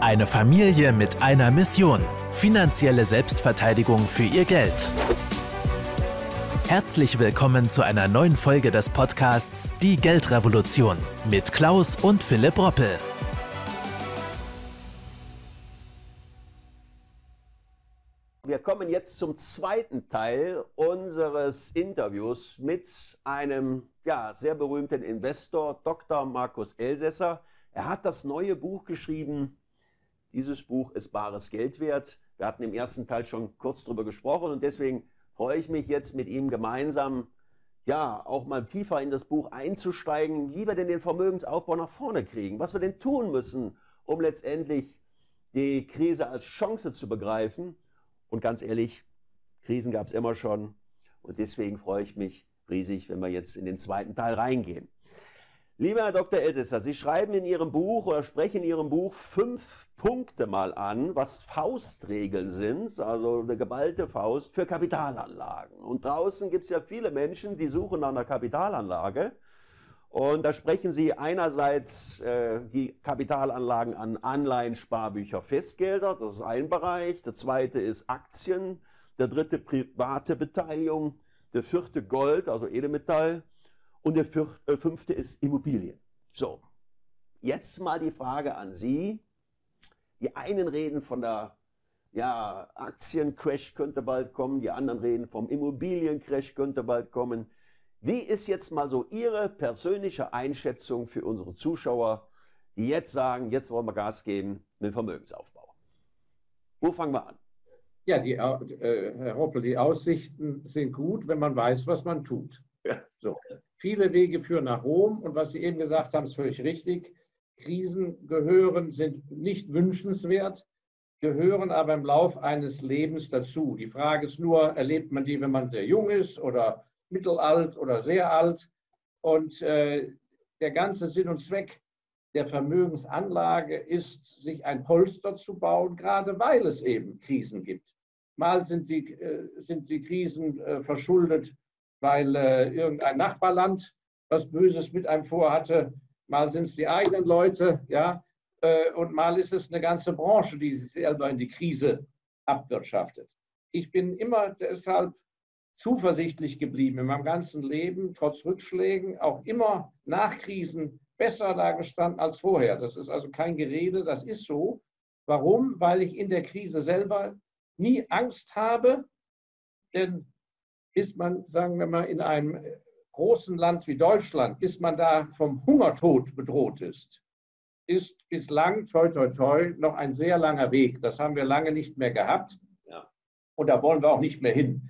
Eine Familie mit einer Mission. Finanzielle Selbstverteidigung für ihr Geld. Herzlich willkommen zu einer neuen Folge des Podcasts Die Geldrevolution mit Klaus und Philipp Roppel. Wir kommen jetzt zum zweiten Teil unseres Interviews mit einem ja, sehr berühmten Investor, Dr. Markus Elsässer. Er hat das neue Buch geschrieben. Dieses Buch ist bares Geld wert. Wir hatten im ersten Teil schon kurz darüber gesprochen und deswegen freue ich mich jetzt mit ihm gemeinsam, ja, auch mal tiefer in das Buch einzusteigen, wie wir denn den Vermögensaufbau nach vorne kriegen, was wir denn tun müssen, um letztendlich die Krise als Chance zu begreifen. Und ganz ehrlich, Krisen gab es immer schon und deswegen freue ich mich riesig, wenn wir jetzt in den zweiten Teil reingehen. Lieber Herr Dr. Elsässer, Sie schreiben in Ihrem Buch oder sprechen in Ihrem Buch fünf Punkte mal an, was Faustregeln sind, also eine geballte Faust für Kapitalanlagen. Und draußen gibt es ja viele Menschen, die suchen nach einer Kapitalanlage. Und da sprechen Sie einerseits äh, die Kapitalanlagen an Anleihen, Sparbücher, Festgelder, das ist ein Bereich. Der zweite ist Aktien. Der dritte private Beteiligung. Der vierte Gold, also Edelmetall. Und der äh, fünfte ist Immobilien. So, jetzt mal die Frage an Sie. Die einen reden von der ja, Aktiencrash könnte bald kommen, die anderen reden vom Immobiliencrash könnte bald kommen. Wie ist jetzt mal so Ihre persönliche Einschätzung für unsere Zuschauer, die jetzt sagen, jetzt wollen wir Gas geben mit dem Vermögensaufbau? Wo fangen wir an? Ja, die, äh, Herr Hoppel, die Aussichten sind gut, wenn man weiß, was man tut. Ja. So. Viele Wege führen nach Rom und was Sie eben gesagt haben, ist völlig richtig. Krisen gehören, sind nicht wünschenswert, gehören aber im Lauf eines Lebens dazu. Die Frage ist nur, erlebt man die, wenn man sehr jung ist oder mittelalt oder sehr alt? Und äh, der ganze Sinn und Zweck der Vermögensanlage ist, sich ein Polster zu bauen, gerade weil es eben Krisen gibt. Mal sind die, äh, sind die Krisen äh, verschuldet weil äh, irgendein Nachbarland was Böses mit einem vorhatte. Mal sind es die eigenen Leute, ja, äh, und mal ist es eine ganze Branche, die sich selber in die Krise abwirtschaftet. Ich bin immer deshalb zuversichtlich geblieben in meinem ganzen Leben, trotz Rückschlägen, auch immer nach Krisen besser dagestanden als vorher. Das ist also kein Gerede, das ist so. Warum? Weil ich in der Krise selber nie Angst habe, denn ist man, sagen wir mal, in einem großen Land wie Deutschland, bis man da vom Hungertod bedroht ist, ist bislang, toi, toi, toi, noch ein sehr langer Weg. Das haben wir lange nicht mehr gehabt. Ja. Und da wollen wir auch nicht mehr hin.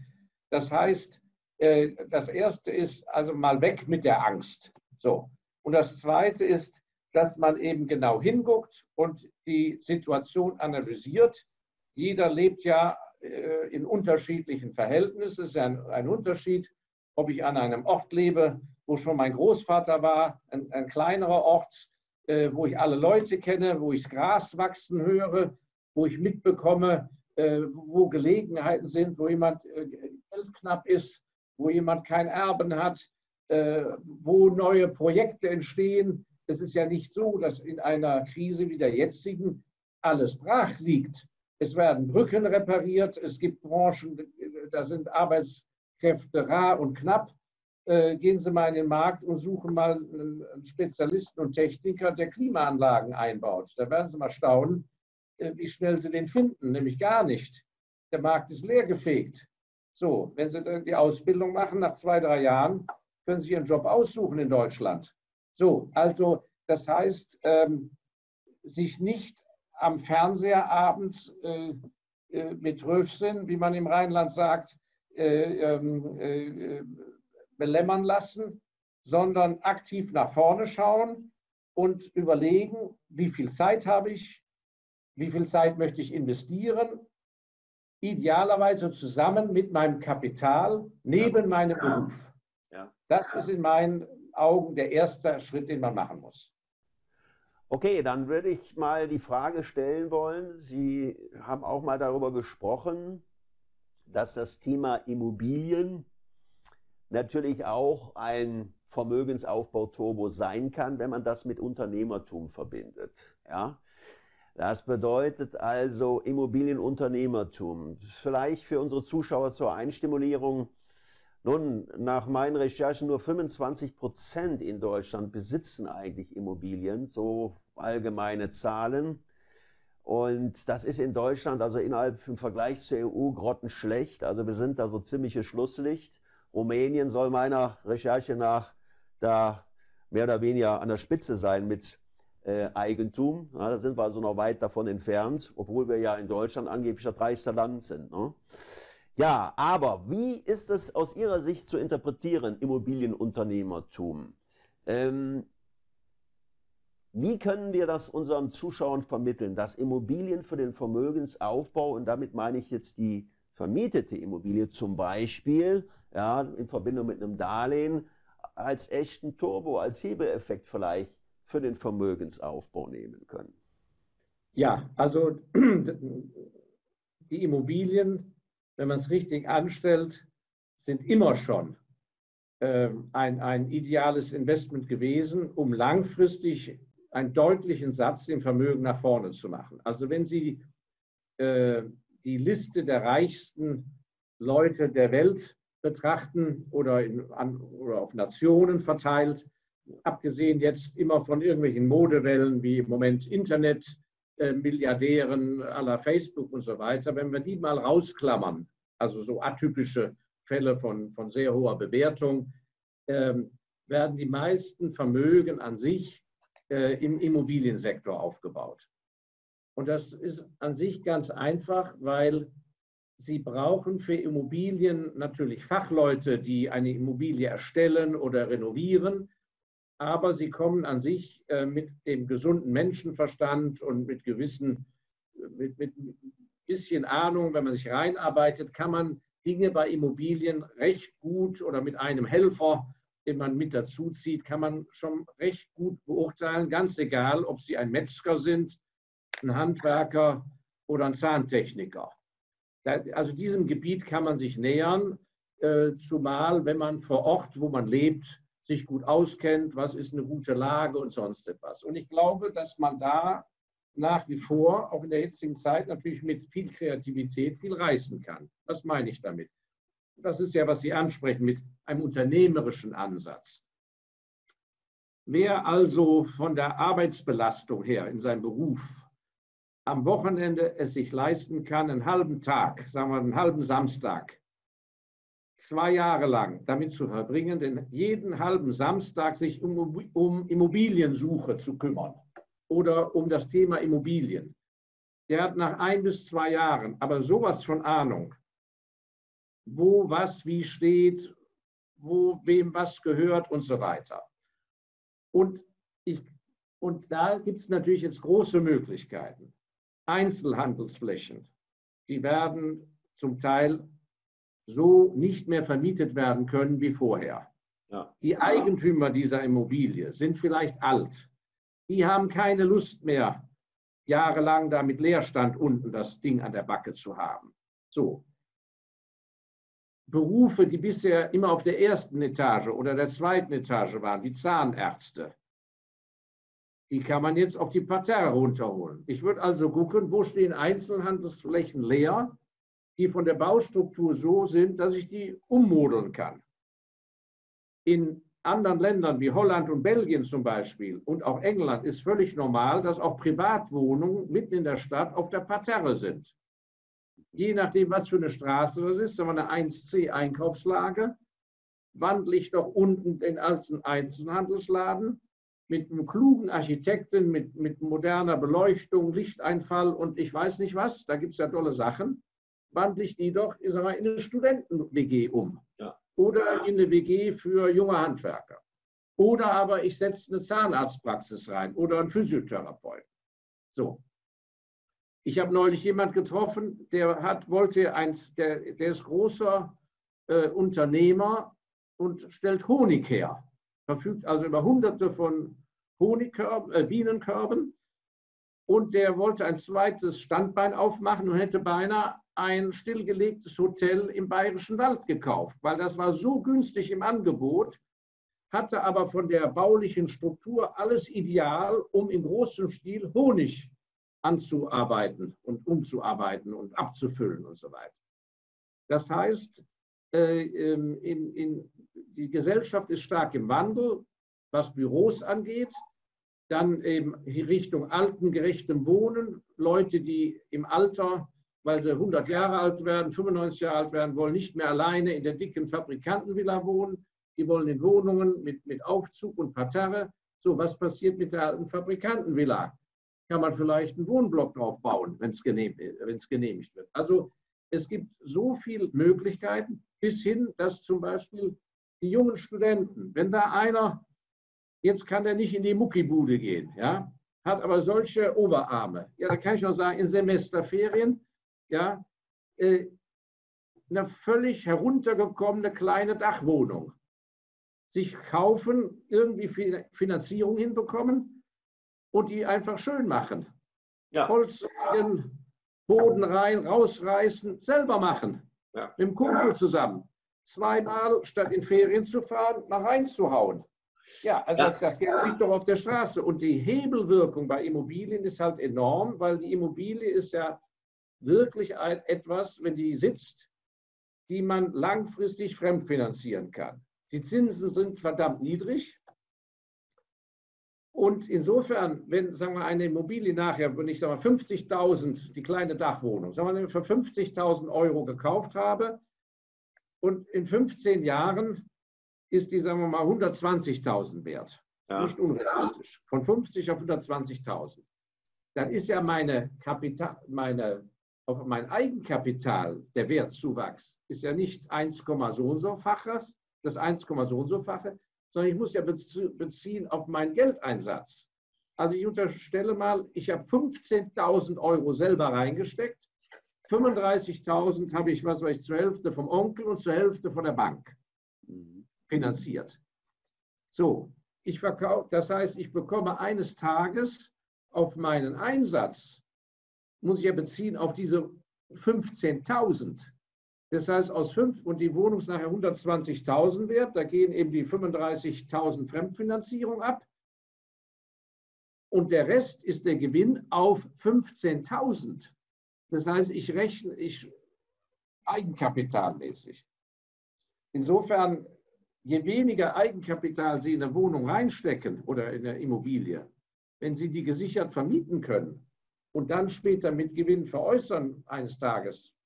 Das heißt, äh, das erste ist also mal weg mit der Angst. So. Und das zweite ist, dass man eben genau hinguckt und die Situation analysiert. Jeder lebt ja in unterschiedlichen Verhältnissen. Es ist ein, ein Unterschied, ob ich an einem Ort lebe, wo schon mein Großvater war, ein, ein kleinerer Ort, äh, wo ich alle Leute kenne, wo ich das Gras wachsen höre, wo ich mitbekomme, äh, wo Gelegenheiten sind, wo jemand äh, geldknapp ist, wo jemand kein Erben hat, äh, wo neue Projekte entstehen. Es ist ja nicht so, dass in einer Krise wie der jetzigen alles brach liegt. Es werden Brücken repariert. Es gibt Branchen, da sind Arbeitskräfte rar und knapp. Äh, gehen Sie mal in den Markt und suchen mal einen Spezialisten und Techniker, der Klimaanlagen einbaut. Da werden Sie mal staunen, äh, wie schnell Sie den finden, nämlich gar nicht. Der Markt ist leergefegt. So, wenn Sie die Ausbildung machen, nach zwei, drei Jahren, können Sie Ihren Job aussuchen in Deutschland. So, also das heißt, ähm, sich nicht am Fernseher abends äh, äh, mit Röfsinn, wie man im Rheinland sagt, äh, ähm, äh, belämmern lassen, sondern aktiv nach vorne schauen und überlegen, wie viel Zeit habe ich, wie viel Zeit möchte ich investieren, idealerweise zusammen mit meinem Kapital neben meinem Beruf. Das ist in meinen Augen der erste Schritt, den man machen muss. Okay, dann würde ich mal die Frage stellen wollen. Sie haben auch mal darüber gesprochen, dass das Thema Immobilien natürlich auch ein Vermögensaufbau-Turbo sein kann, wenn man das mit Unternehmertum verbindet. Ja? Das bedeutet also Immobilienunternehmertum. Vielleicht für unsere Zuschauer zur Einstimulierung. Nun, nach meinen Recherchen nur 25 Prozent in Deutschland besitzen eigentlich Immobilien, so allgemeine Zahlen. Und das ist in Deutschland, also innerhalb im Vergleich zur EU, grottenschlecht. Also wir sind da so ziemliches Schlusslicht. Rumänien soll meiner Recherche nach da mehr oder weniger an der Spitze sein mit äh, Eigentum. Ja, da sind wir also noch weit davon entfernt, obwohl wir ja in Deutschland angeblich das reichste Land sind. Ne? Ja, aber wie ist es aus Ihrer Sicht zu interpretieren, Immobilienunternehmertum? Ähm, wie können wir das unseren Zuschauern vermitteln, dass Immobilien für den Vermögensaufbau, und damit meine ich jetzt die vermietete Immobilie zum Beispiel, ja, in Verbindung mit einem Darlehen, als echten Turbo, als Hebeleffekt vielleicht für den Vermögensaufbau nehmen können? Ja, also die Immobilien, wenn man es richtig anstellt, sind immer schon äh, ein, ein ideales Investment gewesen, um langfristig einen deutlichen Satz im Vermögen nach vorne zu machen. Also wenn Sie äh, die Liste der reichsten Leute der Welt betrachten oder, in, an, oder auf Nationen verteilt, abgesehen jetzt immer von irgendwelchen Modewellen wie im Moment Internet, Milliardären aller Facebook und so weiter, wenn wir die mal rausklammern, also so atypische Fälle von, von sehr hoher Bewertung, äh, werden die meisten Vermögen an sich äh, im Immobiliensektor aufgebaut. Und das ist an sich ganz einfach, weil Sie brauchen für Immobilien natürlich Fachleute, die eine Immobilie erstellen oder renovieren aber sie kommen an sich äh, mit dem gesunden Menschenverstand und mit gewissen, mit, mit ein bisschen Ahnung, wenn man sich reinarbeitet, kann man Dinge bei Immobilien recht gut oder mit einem Helfer, den man mit dazu zieht, kann man schon recht gut beurteilen, ganz egal, ob sie ein Metzger sind, ein Handwerker oder ein Zahntechniker. Also diesem Gebiet kann man sich nähern, äh, zumal wenn man vor Ort, wo man lebt, sich gut auskennt, was ist eine gute Lage und sonst etwas. Und ich glaube, dass man da nach wie vor, auch in der jetzigen Zeit, natürlich mit viel Kreativität viel reißen kann. Was meine ich damit? Das ist ja, was Sie ansprechen, mit einem unternehmerischen Ansatz. Wer also von der Arbeitsbelastung her in seinem Beruf am Wochenende es sich leisten kann, einen halben Tag, sagen wir einen halben Samstag, zwei Jahre lang damit zu verbringen, denn jeden halben Samstag sich um, um Immobiliensuche zu kümmern oder um das Thema Immobilien. Der hat nach ein bis zwei Jahren aber sowas von Ahnung, wo was wie steht, wo wem was gehört und so weiter. Und, ich, und da gibt es natürlich jetzt große Möglichkeiten. Einzelhandelsflächen, die werden zum Teil so nicht mehr vermietet werden können wie vorher. Ja. Die Eigentümer dieser Immobilie sind vielleicht alt. Die haben keine Lust mehr, jahrelang da mit Leerstand unten das Ding an der Backe zu haben. So. Berufe, die bisher immer auf der ersten Etage oder der zweiten Etage waren, wie Zahnärzte, die kann man jetzt auf die Parterre runterholen. Ich würde also gucken, wo stehen Einzelhandelsflächen leer die von der Baustruktur so sind, dass ich die ummodeln kann. In anderen Ländern wie Holland und Belgien zum Beispiel und auch England ist völlig normal, dass auch Privatwohnungen mitten in der Stadt auf der Parterre sind. Je nachdem, was für eine Straße das ist, sagen wir eine 1C Einkaufslage, wandle ich doch unten den alten Einzelhandelsladen mit einem klugen Architekten, mit, mit moderner Beleuchtung, Lichteinfall und ich weiß nicht was, da gibt es ja tolle Sachen wandle ich die doch ich sag mal, in eine Studenten-WG um. Ja. Oder in eine WG für junge Handwerker. Oder aber ich setze eine Zahnarztpraxis rein oder einen Physiotherapeut. So. Ich habe neulich jemand getroffen, der hat, wollte eins, der, der ist großer äh, Unternehmer und stellt Honig her. Verfügt also über hunderte von Honigkörben, äh, Bienenkörben. Und der wollte ein zweites Standbein aufmachen und hätte beinahe ein stillgelegtes Hotel im Bayerischen Wald gekauft, weil das war so günstig im Angebot, hatte aber von der baulichen Struktur alles ideal, um in großem Stil Honig anzuarbeiten und umzuarbeiten und abzufüllen und so weiter. Das heißt, äh, ähm, in, in, die Gesellschaft ist stark im Wandel, was Büros angeht. Dann eben Richtung altengerechtem Wohnen. Leute, die im Alter, weil sie 100 Jahre alt werden, 95 Jahre alt werden, wollen nicht mehr alleine in der dicken Fabrikantenvilla wohnen. Die wollen in Wohnungen mit, mit Aufzug und Parterre. So, was passiert mit der alten Fabrikantenvilla? Kann man vielleicht einen Wohnblock drauf bauen, wenn es genehm, genehmigt wird. Also es gibt so viele Möglichkeiten, bis hin, dass zum Beispiel die jungen Studenten, wenn da einer, jetzt kann er nicht in die Muckibude gehen, ja, hat aber solche Oberarme, ja, da kann ich auch sagen, in Semesterferien, ja, äh, eine völlig heruntergekommene kleine Dachwohnung sich kaufen, irgendwie Finanzierung hinbekommen und die einfach schön machen. Ja. Holz Boden rein, rausreißen, selber machen. Ja. Mit dem Kumpel zusammen. Zweimal, statt in Ferien zu fahren, mal reinzuhauen. Ja, also ja. das Geld liegt doch auf der Straße. Und die Hebelwirkung bei Immobilien ist halt enorm, weil die Immobilie ist ja wirklich etwas, wenn die sitzt, die man langfristig fremdfinanzieren kann. Die Zinsen sind verdammt niedrig. Und insofern, wenn sagen wir, eine Immobilie nachher, wenn ich 50.000, die kleine Dachwohnung, sagen wir, für 50.000 Euro gekauft habe und in 15 Jahren ist die, sagen wir mal, 120.000 wert. Ja. Nicht unrealistisch. Von 50 auf 120.000. Dann ist ja meine Kapital, meine, auf mein Eigenkapital, der Wertzuwachs, ist ja nicht 1, so und so faches, das 1, so und so fache, sondern ich muss ja beziehen auf meinen Geldeinsatz. Also ich unterstelle mal, ich habe 15.000 Euro selber reingesteckt, 35.000 habe ich, was weiß ich, zur Hälfte vom Onkel und zur Hälfte von der Bank finanziert. So, ich verkaufe, das heißt, ich bekomme eines Tages auf meinen Einsatz, muss ich ja beziehen auf diese 15.000. Das heißt, aus fünf und die Wohnung ist nachher 120.000 wert, da gehen eben die 35.000 Fremdfinanzierung ab. Und der Rest ist der Gewinn auf 15.000. Das heißt, ich rechne ich eigenkapitalmäßig. Insofern, je weniger Eigenkapital Sie in eine Wohnung reinstecken oder in eine Immobilie, wenn Sie die gesichert vermieten können und dann später mit Gewinn veräußern eines Tages,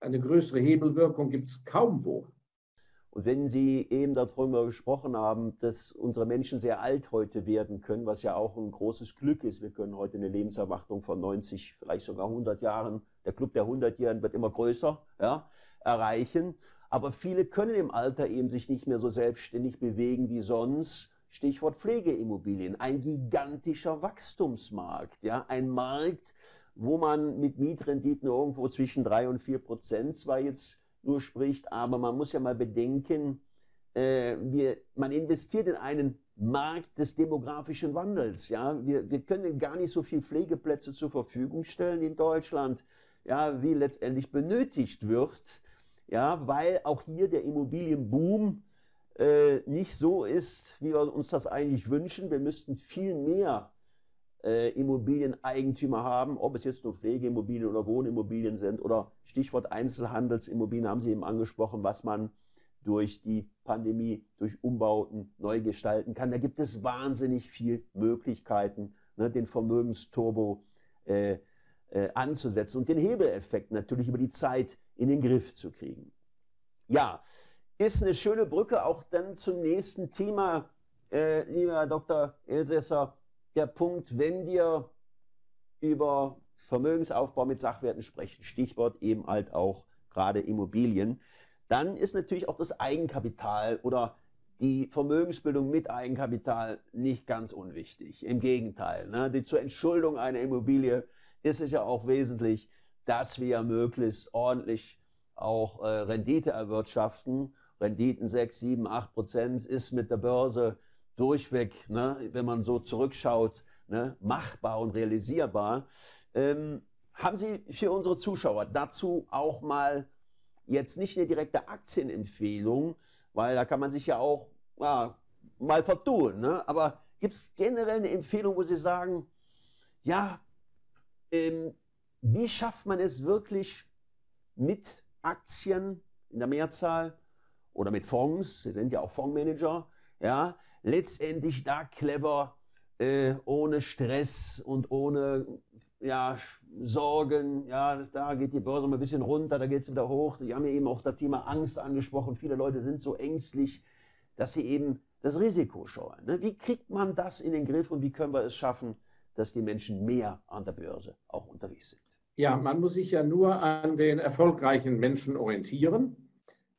eine größere Hebelwirkung gibt es kaum wo. Und wenn Sie eben darüber gesprochen haben, dass unsere Menschen sehr alt heute werden können, was ja auch ein großes Glück ist, wir können heute eine Lebenserwartung von 90, vielleicht sogar 100 Jahren, der Club der 100-Jährigen wird immer größer, ja, erreichen. Aber viele können im Alter eben sich nicht mehr so selbstständig bewegen wie sonst. Stichwort Pflegeimmobilien, ein gigantischer Wachstumsmarkt, ja, ein Markt, wo man mit Mietrenditen irgendwo zwischen drei und vier Prozent zwar jetzt nur spricht, aber man muss ja mal bedenken, äh, wir, man investiert in einen Markt des demografischen Wandels. Ja, wir, wir können gar nicht so viel Pflegeplätze zur Verfügung stellen in Deutschland, ja, wie letztendlich benötigt wird. Ja, weil auch hier der Immobilienboom äh, nicht so ist, wie wir uns das eigentlich wünschen. Wir müssten viel mehr äh, Immobilieneigentümer haben, ob es jetzt nur Pflegeimmobilien oder Wohnimmobilien sind oder Stichwort Einzelhandelsimmobilien haben Sie eben angesprochen, was man durch die Pandemie, durch Umbauten neu gestalten kann. Da gibt es wahnsinnig viel Möglichkeiten, ne, den Vermögensturbo äh, äh, anzusetzen und den Hebeleffekt natürlich über die Zeit in den Griff zu kriegen. Ja, ist eine schöne Brücke auch dann zum nächsten Thema, äh, lieber Herr Dr. Elsässer der Punkt, wenn wir über Vermögensaufbau mit Sachwerten sprechen, Stichwort eben halt auch gerade Immobilien, dann ist natürlich auch das Eigenkapital oder die Vermögensbildung mit Eigenkapital nicht ganz unwichtig. Im Gegenteil, ne? die, zur Entschuldung einer Immobilie ist es ja auch wesentlich, dass wir möglichst ordentlich auch äh, Rendite erwirtschaften. Renditen 6, 7, 8 Prozent ist mit der Börse durchweg, ne, wenn man so zurückschaut, ne, machbar und realisierbar. Ähm, haben Sie für unsere Zuschauer dazu auch mal jetzt nicht eine direkte Aktienempfehlung, weil da kann man sich ja auch ja, mal vertun, ne? aber gibt es generell eine Empfehlung, wo Sie sagen, ja, ähm, wie schafft man es wirklich mit Aktien in der Mehrzahl oder mit Fonds, Sie sind ja auch Fondsmanager, ja, letztendlich da clever, äh, ohne Stress und ohne ja, Sorgen, ja, da geht die Börse mal ein bisschen runter, da geht es wieder hoch. Die haben ja eben auch das Thema Angst angesprochen. Viele Leute sind so ängstlich, dass sie eben das Risiko scheuen. Ne? Wie kriegt man das in den Griff und wie können wir es schaffen, dass die Menschen mehr an der Börse auch unterwegs sind? Ja, man muss sich ja nur an den erfolgreichen Menschen orientieren.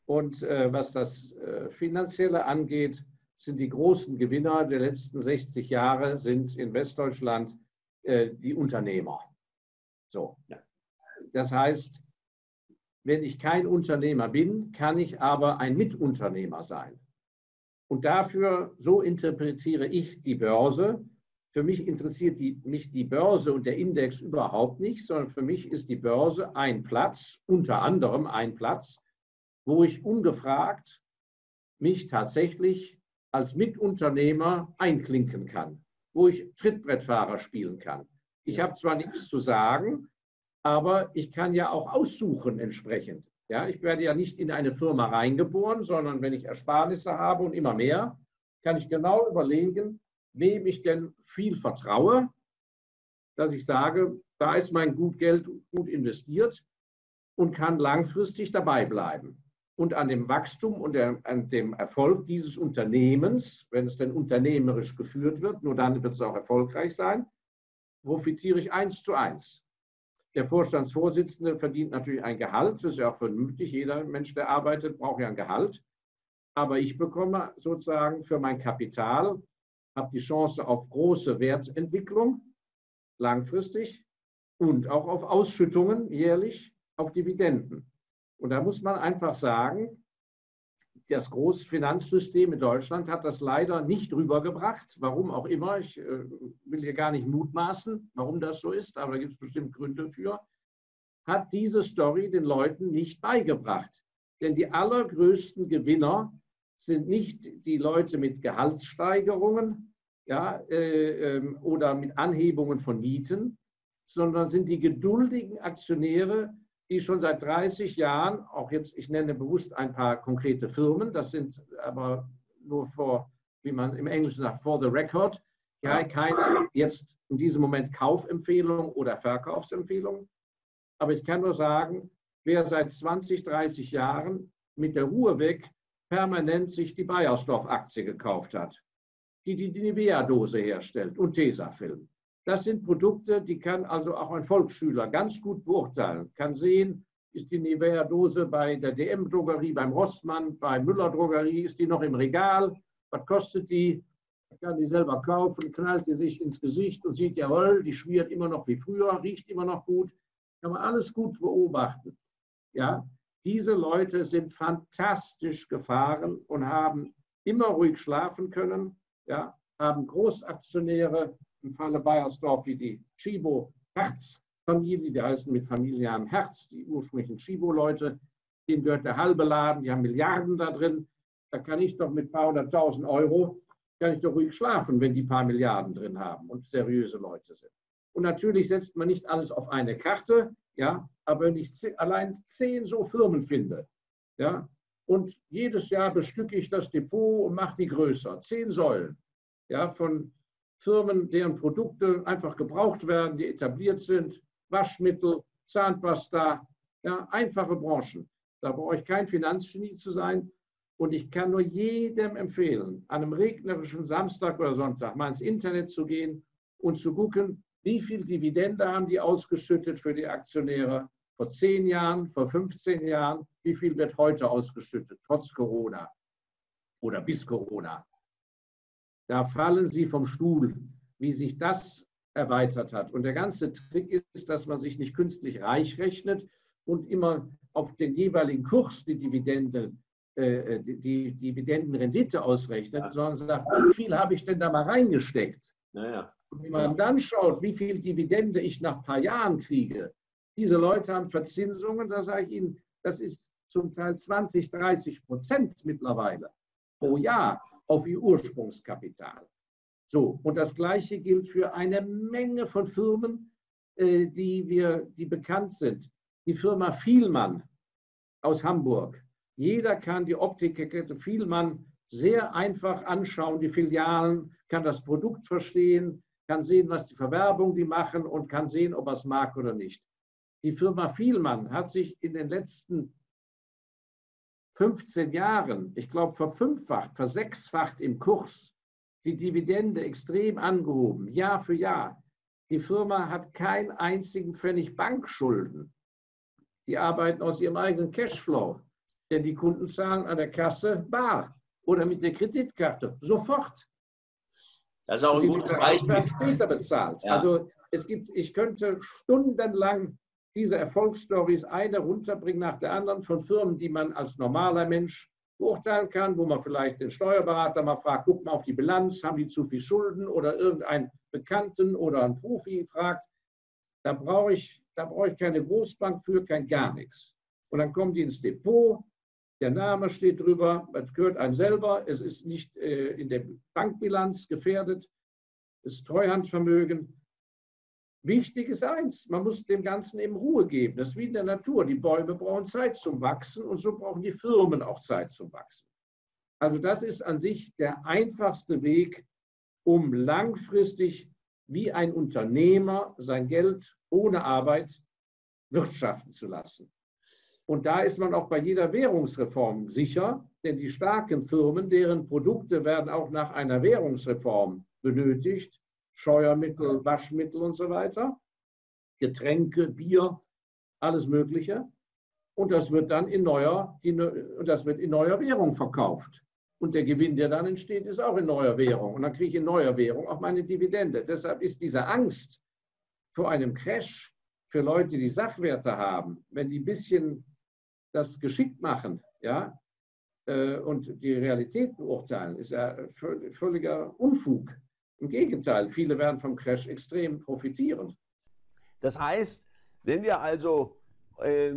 Und äh, was das äh, Finanzielle angeht, sind die großen Gewinner der letzten 60 Jahre sind in Westdeutschland äh, die Unternehmer. So. Das heißt, wenn ich kein Unternehmer bin, kann ich aber ein Mitunternehmer sein. Und dafür, so interpretiere ich die Börse. Für mich interessiert die, mich die Börse und der Index überhaupt nicht, sondern für mich ist die Börse ein Platz, unter anderem ein Platz, wo ich ungefragt mich tatsächlich als Mitunternehmer einklinken kann, wo ich Trittbrettfahrer spielen kann. Ich habe zwar nichts zu sagen, aber ich kann ja auch aussuchen entsprechend. Ja, ich werde ja nicht in eine Firma reingeboren, sondern wenn ich Ersparnisse habe und immer mehr, kann ich genau überlegen, wem ich denn viel vertraue, dass ich sage, da ist mein gut Geld gut investiert und kann langfristig dabei bleiben und an dem Wachstum und der, an dem Erfolg dieses Unternehmens, wenn es denn unternehmerisch geführt wird, nur dann wird es auch erfolgreich sein, profitiere ich eins zu eins. Der Vorstandsvorsitzende verdient natürlich ein Gehalt, das ist ja auch vernünftig. Jeder Mensch, der arbeitet, braucht ja ein Gehalt. Aber ich bekomme sozusagen für mein Kapital, habe die Chance auf große Wertentwicklung langfristig und auch auf Ausschüttungen jährlich, auf Dividenden. Und da muss man einfach sagen, das große Finanzsystem in Deutschland hat das leider nicht rübergebracht. Warum auch immer. Ich äh, will hier gar nicht mutmaßen, warum das so ist, aber da gibt es bestimmt Gründe für. Hat diese Story den Leuten nicht beigebracht. Denn die allergrößten Gewinner sind nicht die Leute mit Gehaltssteigerungen ja, äh, äh, oder mit Anhebungen von Mieten, sondern sind die geduldigen Aktionäre, die schon seit 30 Jahren, auch jetzt, ich nenne bewusst ein paar konkrete Firmen, das sind aber nur vor, wie man im Englischen sagt, for the record, ja, keine jetzt in diesem Moment Kaufempfehlung oder Verkaufsempfehlung. Aber ich kann nur sagen, wer seit 20, 30 Jahren mit der Ruhe weg permanent sich die Bayersdorf-Aktie gekauft hat, die die Nivea-Dose herstellt und Tesafilm, das sind Produkte, die kann also auch ein Volksschüler ganz gut beurteilen, kann sehen, ist die Nivea-Dose bei der DM-Drogerie, beim Rossmann, bei Müller-Drogerie, ist die noch im Regal, was kostet die, kann die selber kaufen, knallt die sich ins Gesicht und sieht, jawohl, die schmiert immer noch wie früher, riecht immer noch gut, kann man alles gut beobachten. Ja, diese Leute sind fantastisch gefahren und haben immer ruhig schlafen können, ja, haben Großaktionäre, im Falle Bayersdorf wie die Chibo Herz-Familie, die heißen mit Familiennamen Herz, die ursprünglichen Chibo-Leute, denen gehört der halbe Laden, die haben Milliarden da drin. Da kann ich doch mit ein paar hunderttausend Euro, kann ich doch ruhig schlafen, wenn die ein paar Milliarden drin haben und seriöse Leute sind. Und natürlich setzt man nicht alles auf eine Karte, ja, aber wenn ich allein zehn so Firmen finde, ja, und jedes Jahr bestücke ich das Depot und mache die größer, zehn Säulen, ja, von Firmen, deren Produkte einfach gebraucht werden, die etabliert sind, Waschmittel, Zahnpasta, ja, einfache Branchen. Da brauche ich kein Finanzgenie zu sein. Und ich kann nur jedem empfehlen, an einem regnerischen Samstag oder Sonntag mal ins Internet zu gehen und zu gucken, wie viel Dividende haben die ausgeschüttet für die Aktionäre vor zehn Jahren, vor 15 Jahren, wie viel wird heute ausgeschüttet, trotz Corona oder bis Corona. Da fallen sie vom Stuhl, wie sich das erweitert hat. Und der ganze Trick ist, dass man sich nicht künstlich reich rechnet und immer auf den jeweiligen Kurs die Dividende, äh, die, die Dividendenrendite ausrechnet, ja. sondern sagt, wie viel habe ich denn da mal reingesteckt? Naja. Und wenn man dann schaut, wie viel Dividende ich nach ein paar Jahren kriege, diese Leute haben Verzinsungen, da sage ich Ihnen, das ist zum Teil 20, 30 Prozent mittlerweile pro Jahr auf ihr Ursprungskapital. So, und das Gleiche gilt für eine Menge von Firmen, äh, die, wir, die bekannt sind. Die Firma Vielmann aus Hamburg. Jeder kann die Optikkette Vielmann sehr einfach anschauen, die Filialen, kann das Produkt verstehen, kann sehen, was die Verwerbung die machen und kann sehen, ob er es mag oder nicht. Die Firma Vielmann hat sich in den letzten 15 Jahren, ich glaube, verfünffacht, versechsfacht im Kurs, die Dividende extrem angehoben, Jahr für Jahr. Die Firma hat keinen einzigen Pfennig Bankschulden. Die arbeiten aus ihrem eigenen Cashflow, denn die Kunden zahlen an der Kasse bar oder mit der Kreditkarte sofort. Das ist auch ein gutes Beispiel. später bezahlt. Ja. Also es gibt, ich könnte stundenlang diese Erfolgsstories eine runterbringen nach der anderen von Firmen, die man als normaler Mensch beurteilen kann, wo man vielleicht den Steuerberater mal fragt, guck mal auf die Bilanz, haben die zu viel Schulden oder irgendeinen Bekannten oder einen Profi fragt. Da brauche ich, da ich keine Großbank für, kein gar nichts. Und dann kommen die ins Depot, der Name steht drüber, es gehört einem selber, es ist nicht äh, in der Bankbilanz gefährdet, es ist Treuhandvermögen. Wichtig ist eins, man muss dem Ganzen eben Ruhe geben. Das ist wie in der Natur. Die Bäume brauchen Zeit zum Wachsen und so brauchen die Firmen auch Zeit zum Wachsen. Also das ist an sich der einfachste Weg, um langfristig wie ein Unternehmer sein Geld ohne Arbeit wirtschaften zu lassen. Und da ist man auch bei jeder Währungsreform sicher, denn die starken Firmen, deren Produkte werden auch nach einer Währungsreform benötigt, Scheuermittel, Waschmittel und so weiter, Getränke, Bier, alles Mögliche. Und das wird dann in neuer, das wird in neuer Währung verkauft. Und der Gewinn, der dann entsteht, ist auch in neuer Währung. Und dann kriege ich in neuer Währung auch meine Dividende. Deshalb ist diese Angst vor einem Crash für Leute, die Sachwerte haben, wenn die ein bisschen das geschickt machen, ja, äh, und die Realität beurteilen, ist ja völliger Unfug. Im Gegenteil, viele werden vom Crash extrem profitieren. Das heißt, wenn wir also äh,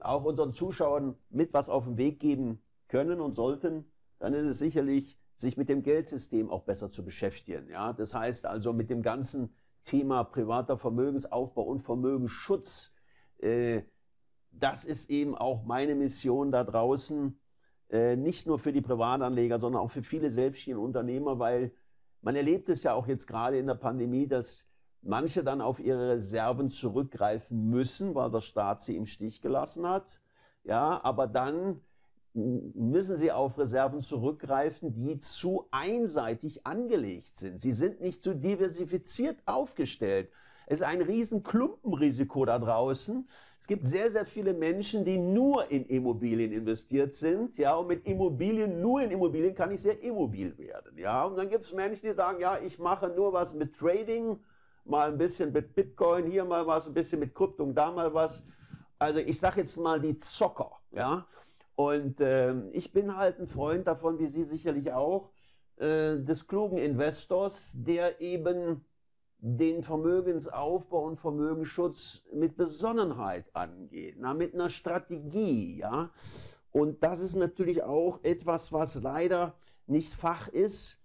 auch unseren Zuschauern mit was auf den Weg geben können und sollten, dann ist es sicherlich, sich mit dem Geldsystem auch besser zu beschäftigen. Ja? Das heißt also mit dem ganzen Thema privater Vermögensaufbau und Vermögensschutz. Äh, das ist eben auch meine Mission da draußen, äh, nicht nur für die Privatanleger, sondern auch für viele selbstständige Unternehmer, weil man erlebt es ja auch jetzt gerade in der Pandemie, dass manche dann auf ihre Reserven zurückgreifen müssen, weil der Staat sie im Stich gelassen hat. Ja, aber dann müssen sie auf Reserven zurückgreifen, die zu einseitig angelegt sind. Sie sind nicht zu diversifiziert aufgestellt. Es ist ein riesen Klumpenrisiko da draußen. Es gibt sehr, sehr viele Menschen, die nur in Immobilien investiert sind. Ja, und mit Immobilien, nur in Immobilien kann ich sehr immobil werden. Ja, und dann gibt es Menschen, die sagen, ja, ich mache nur was mit Trading, mal ein bisschen mit Bitcoin, hier mal was, ein bisschen mit Kryptung, da mal was. Also ich sage jetzt mal die Zocker. Ja, und äh, ich bin halt ein Freund davon, wie Sie sicherlich auch, äh, des klugen Investors, der eben den Vermögensaufbau und Vermögensschutz mit Besonnenheit angeht, na, mit einer Strategie, ja. Und das ist natürlich auch etwas, was leider nicht Fach ist.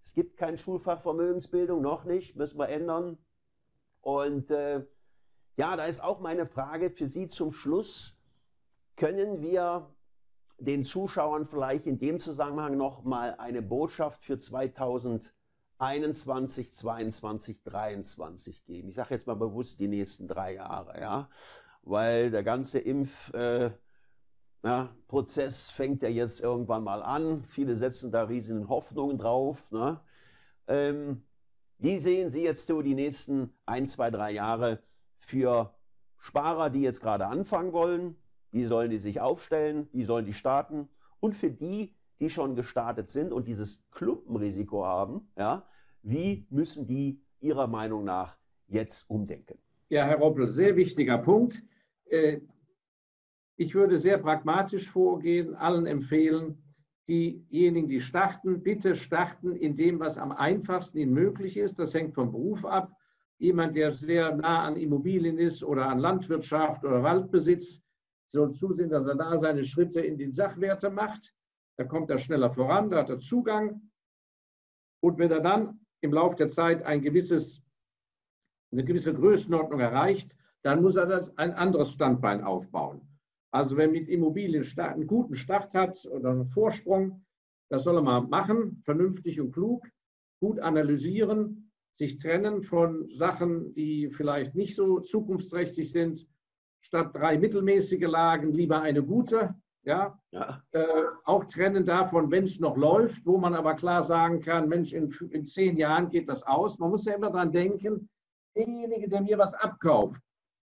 Es gibt kein Schulfach Vermögensbildung, noch nicht, müssen wir ändern. Und äh, ja, da ist auch meine Frage für Sie zum Schluss. Können wir den Zuschauern vielleicht in dem Zusammenhang noch mal eine Botschaft für 2000 21, 22, 23 geben. Ich sage jetzt mal bewusst die nächsten drei Jahre, ja, weil der ganze Impfprozess äh, fängt ja jetzt irgendwann mal an. Viele setzen da riesigen Hoffnungen drauf. Ne? Ähm, wie sehen Sie jetzt so die nächsten ein, zwei, drei Jahre für Sparer, die jetzt gerade anfangen wollen? Wie sollen die sich aufstellen? Wie sollen die starten? Und für die, die schon gestartet sind und dieses Klumpenrisiko haben, ja, wie müssen die Ihrer Meinung nach jetzt umdenken? Ja, Herr Roppel, sehr wichtiger Punkt. Äh, ich würde sehr pragmatisch vorgehen, allen empfehlen, diejenigen, die starten, bitte starten in dem, was am einfachsten ihnen möglich ist. Das hängt vom Beruf ab. Jemand, der sehr nah an Immobilien ist oder an Landwirtschaft oder Waldbesitz, soll zusehen, dass er da seine Schritte in die Sachwerte macht. Da kommt er schneller voran, da hat er Zugang. Und wenn er dann im Laufe der Zeit ein gewisses, eine gewisse Größenordnung erreicht, dann muss er ein anderes Standbein aufbauen. Also wer mit Immobilien einen guten Start hat oder einen Vorsprung, das soll er mal machen, vernünftig und klug, gut analysieren, sich trennen von Sachen, die vielleicht nicht so zukunftsträchtig sind. Statt drei mittelmäßige Lagen lieber eine gute. Ja, ja. Äh, auch trennen davon, wenn es noch läuft, wo man aber klar sagen kann, Mensch, in, in zehn Jahren geht das aus. Man muss ja immer daran denken, derjenige, der mir was abkauft,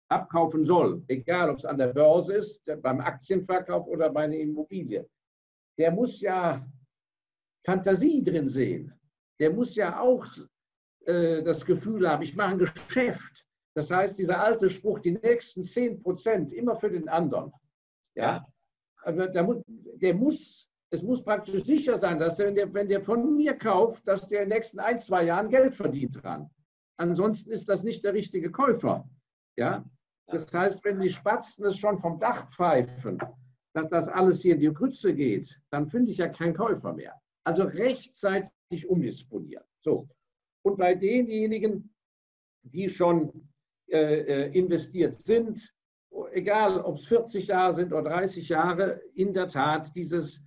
abkaufen soll, egal ob es an der Börse ist, beim Aktienverkauf oder bei einer Immobilie, der muss ja Fantasie drin sehen. Der muss ja auch äh, das Gefühl haben, ich mache ein Geschäft. Das heißt, dieser alte Spruch, die nächsten 10 Prozent immer für den anderen. Ja, der, der muss, es muss praktisch sicher sein, dass er, wenn der, wenn der von mir kauft, dass der in den nächsten ein, zwei Jahren Geld verdient dran. Ansonsten ist das nicht der richtige Käufer. Ja, das heißt, wenn die Spatzen es schon vom Dach pfeifen, dass das alles hier in die Grütze geht, dann finde ich ja keinen Käufer mehr. Also rechtzeitig umdisponieren. So. Und bei denjenigen, die schon äh, äh investiert sind, egal ob es 40 Jahre sind oder 30 Jahre, in der Tat dieses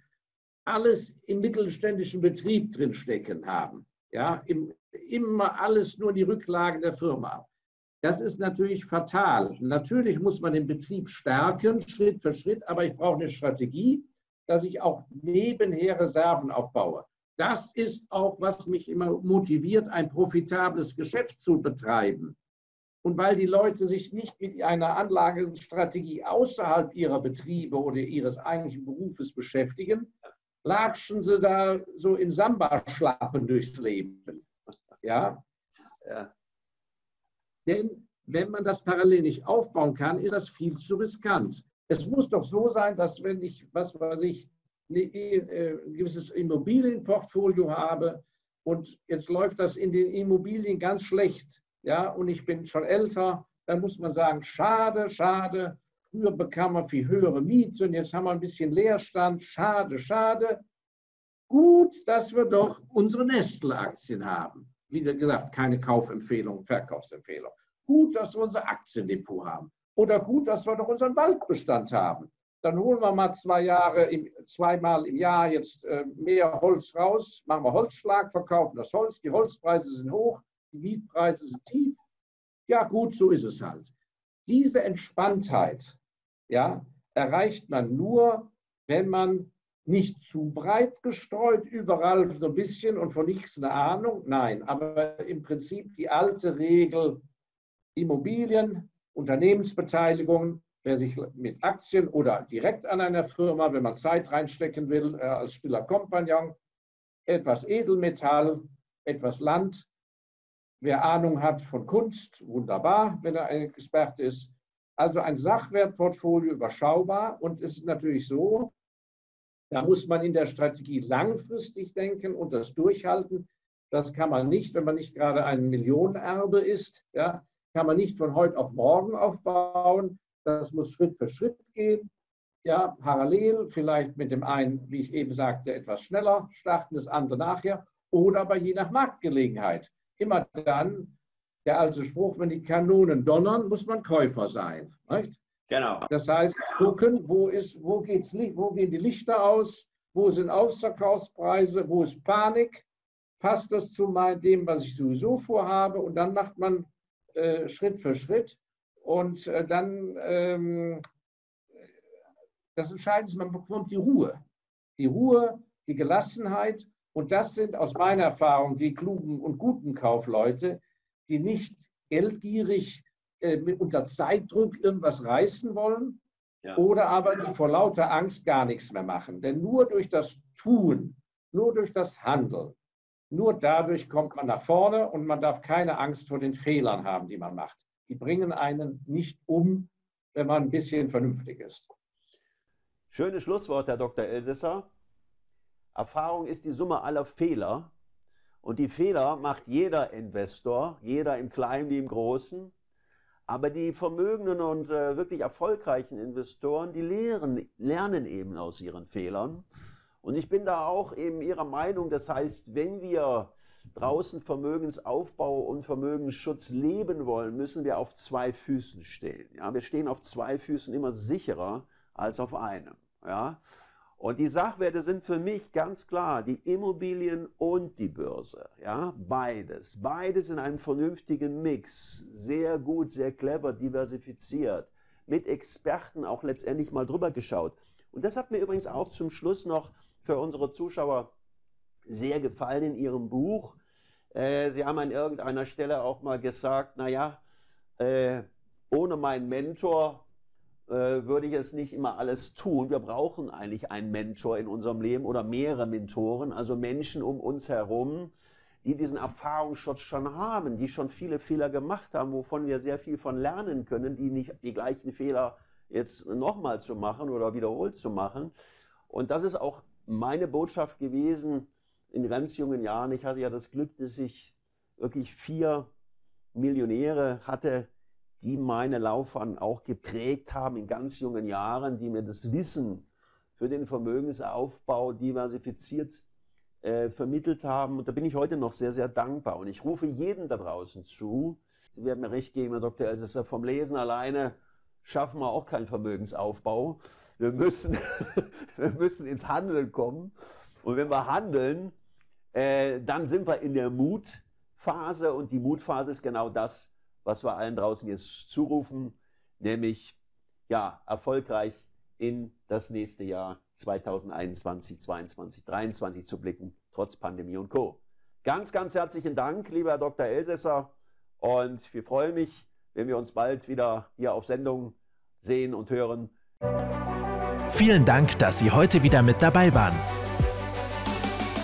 alles im mittelständischen Betrieb drinstecken haben. Ja, im, immer alles nur die Rücklagen der Firma. Das ist natürlich fatal. Natürlich muss man den Betrieb stärken, Schritt für Schritt, aber ich brauche eine Strategie, dass ich auch nebenher Reserven aufbaue. Das ist auch, was mich immer motiviert, ein profitables Geschäft zu betreiben. Und weil die Leute sich nicht mit einer Anlagestrategie außerhalb ihrer Betriebe oder ihres eigentlichen Berufes beschäftigen, latschen sie da so in Samba-Schlappen durchs Leben. Ja? ja. Denn wenn man das parallel nicht aufbauen kann, ist das viel zu riskant. Es muss doch so sein, dass wenn ich, was weiß ich, äh, ein gewisses Immobilienportfolio habe und jetzt läuft das in den Immobilien ganz schlecht, ja, und ich bin schon älter, dann muss man sagen, schade, schade, früher bekam man viel höhere Miete und jetzt haben wir ein bisschen Leerstand, schade, schade. Gut, dass wir doch unsere Nestle-Aktien haben. Wie gesagt, keine Kaufempfehlung, Verkaufsempfehlung. Gut, dass wir unser Aktiendepot haben. Oder gut, dass wir doch unseren Waldbestand haben dann holen wir mal zwei Jahre, im, zweimal im Jahr jetzt äh, mehr Holz raus, machen wir Holzschlag, verkaufen das Holz, die Holzpreise sind hoch, die Mietpreise sind tief. Ja, gut, so ist es halt. Diese Entspanntheit ja, erreicht man nur, wenn man nicht zu breit gestreut, überall so ein bisschen und von nichts eine Ahnung. Nein, aber im Prinzip die alte Regel Immobilien, Unternehmensbeteiligungen, wer sich mit Aktien oder direkt an einer Firma, wenn man Zeit reinstecken will, äh, als stiller Kompagnon, etwas Edelmetall, etwas Land. Wer Ahnung hat von Kunst, wunderbar, wenn er ein Experte ist. Also ein Sachwertportfolio überschaubar. Und es ist natürlich so, da muss man in der Strategie langfristig denken und das durchhalten. Das kann man nicht, wenn man nicht gerade ein Millionenerbe ist, ja, kann man nicht von heute auf morgen aufbauen. Das muss Schritt für Schritt gehen. Ja, parallel, vielleicht mit dem einen, wie ich eben sagte, etwas schneller starten, das andere nachher oder aber je nach Marktgelegenheit. Immer dann, der alte Spruch, wenn die Kanonen donnern, muss man Käufer sein. Nicht? Genau. Das heißt, gucken, wo, ist, wo, geht's, wo gehen die Lichter aus, wo sind Ausverkaufspreise, wo ist Panik, passt das zu dem, was ich sowieso vorhabe und dann macht man äh, Schritt für Schritt und äh, dann, ähm, das Entscheidende ist, man bekommt die Ruhe. Die Ruhe, die Gelassenheit. Und das sind aus meiner Erfahrung die klugen und guten Kaufleute, die nicht geldgierig äh, unter Zeitdruck irgendwas reißen wollen ja. oder aber die vor lauter Angst gar nichts mehr machen. Denn nur durch das Tun, nur durch das Handeln, nur dadurch kommt man nach vorne und man darf keine Angst vor den Fehlern haben, die man macht die bringen einen nicht um, wenn man ein bisschen vernünftig ist. Schönes Schlusswort, Herr Dr. Elsässer. Erfahrung ist die Summe aller Fehler. Und die Fehler macht jeder Investor, jeder im Kleinen wie im Großen. Aber die vermögenden und äh, wirklich erfolgreichen Investoren, die lehren, lernen eben aus ihren Fehlern. Und ich bin da auch eben Ihrer Meinung. Das heißt, wenn wir draußen Vermögensaufbau und Vermögensschutz leben wollen, müssen wir auf zwei Füßen stehen. Ja, wir stehen auf zwei Füßen immer sicherer als auf einem. Ja. Und die Sachwerte sind für mich ganz klar die Immobilien und die Börse. Ja, beides. Beides in einem vernünftigen Mix. Sehr gut, sehr clever, diversifiziert. Mit Experten auch letztendlich mal drüber geschaut. Und das hat mir übrigens auch zum Schluss noch für unsere Zuschauer sehr gefallen in Ihrem Buch. Äh, Sie haben an irgendeiner Stelle auch mal gesagt, naja, äh, ohne meinen Mentor würde ich es nicht immer alles tun. Wir brauchen eigentlich einen Mentor in unserem Leben oder mehrere Mentoren, also Menschen um uns herum, die diesen Erfahrungsschutz schon haben, die schon viele Fehler gemacht haben, wovon wir sehr viel von lernen können, die nicht die gleichen Fehler jetzt nochmal zu machen oder wiederholt zu machen. Und das ist auch meine Botschaft gewesen in ganz jungen Jahren. Ich hatte ja das Glück, dass ich wirklich vier Millionäre hatte, die meine Laufbahn auch geprägt haben in ganz jungen Jahren, die mir das Wissen für den Vermögensaufbau diversifiziert äh, vermittelt haben. Und da bin ich heute noch sehr, sehr dankbar. Und ich rufe jeden da draußen zu, Sie werden mir recht geben, Herr Dr. Elsässer, vom Lesen alleine schaffen wir auch keinen Vermögensaufbau. Wir müssen, wir müssen ins Handeln kommen. Und wenn wir handeln, äh, dann sind wir in der Mutphase. Und die Mutphase ist genau das, was wir allen draußen jetzt zurufen, nämlich ja, erfolgreich in das nächste Jahr 2021, 2022, 2023 zu blicken, trotz Pandemie und Co. Ganz, ganz herzlichen Dank, lieber Herr Dr. Elsässer. Und wir freuen mich, wenn wir uns bald wieder hier auf Sendung sehen und hören. Vielen Dank, dass Sie heute wieder mit dabei waren.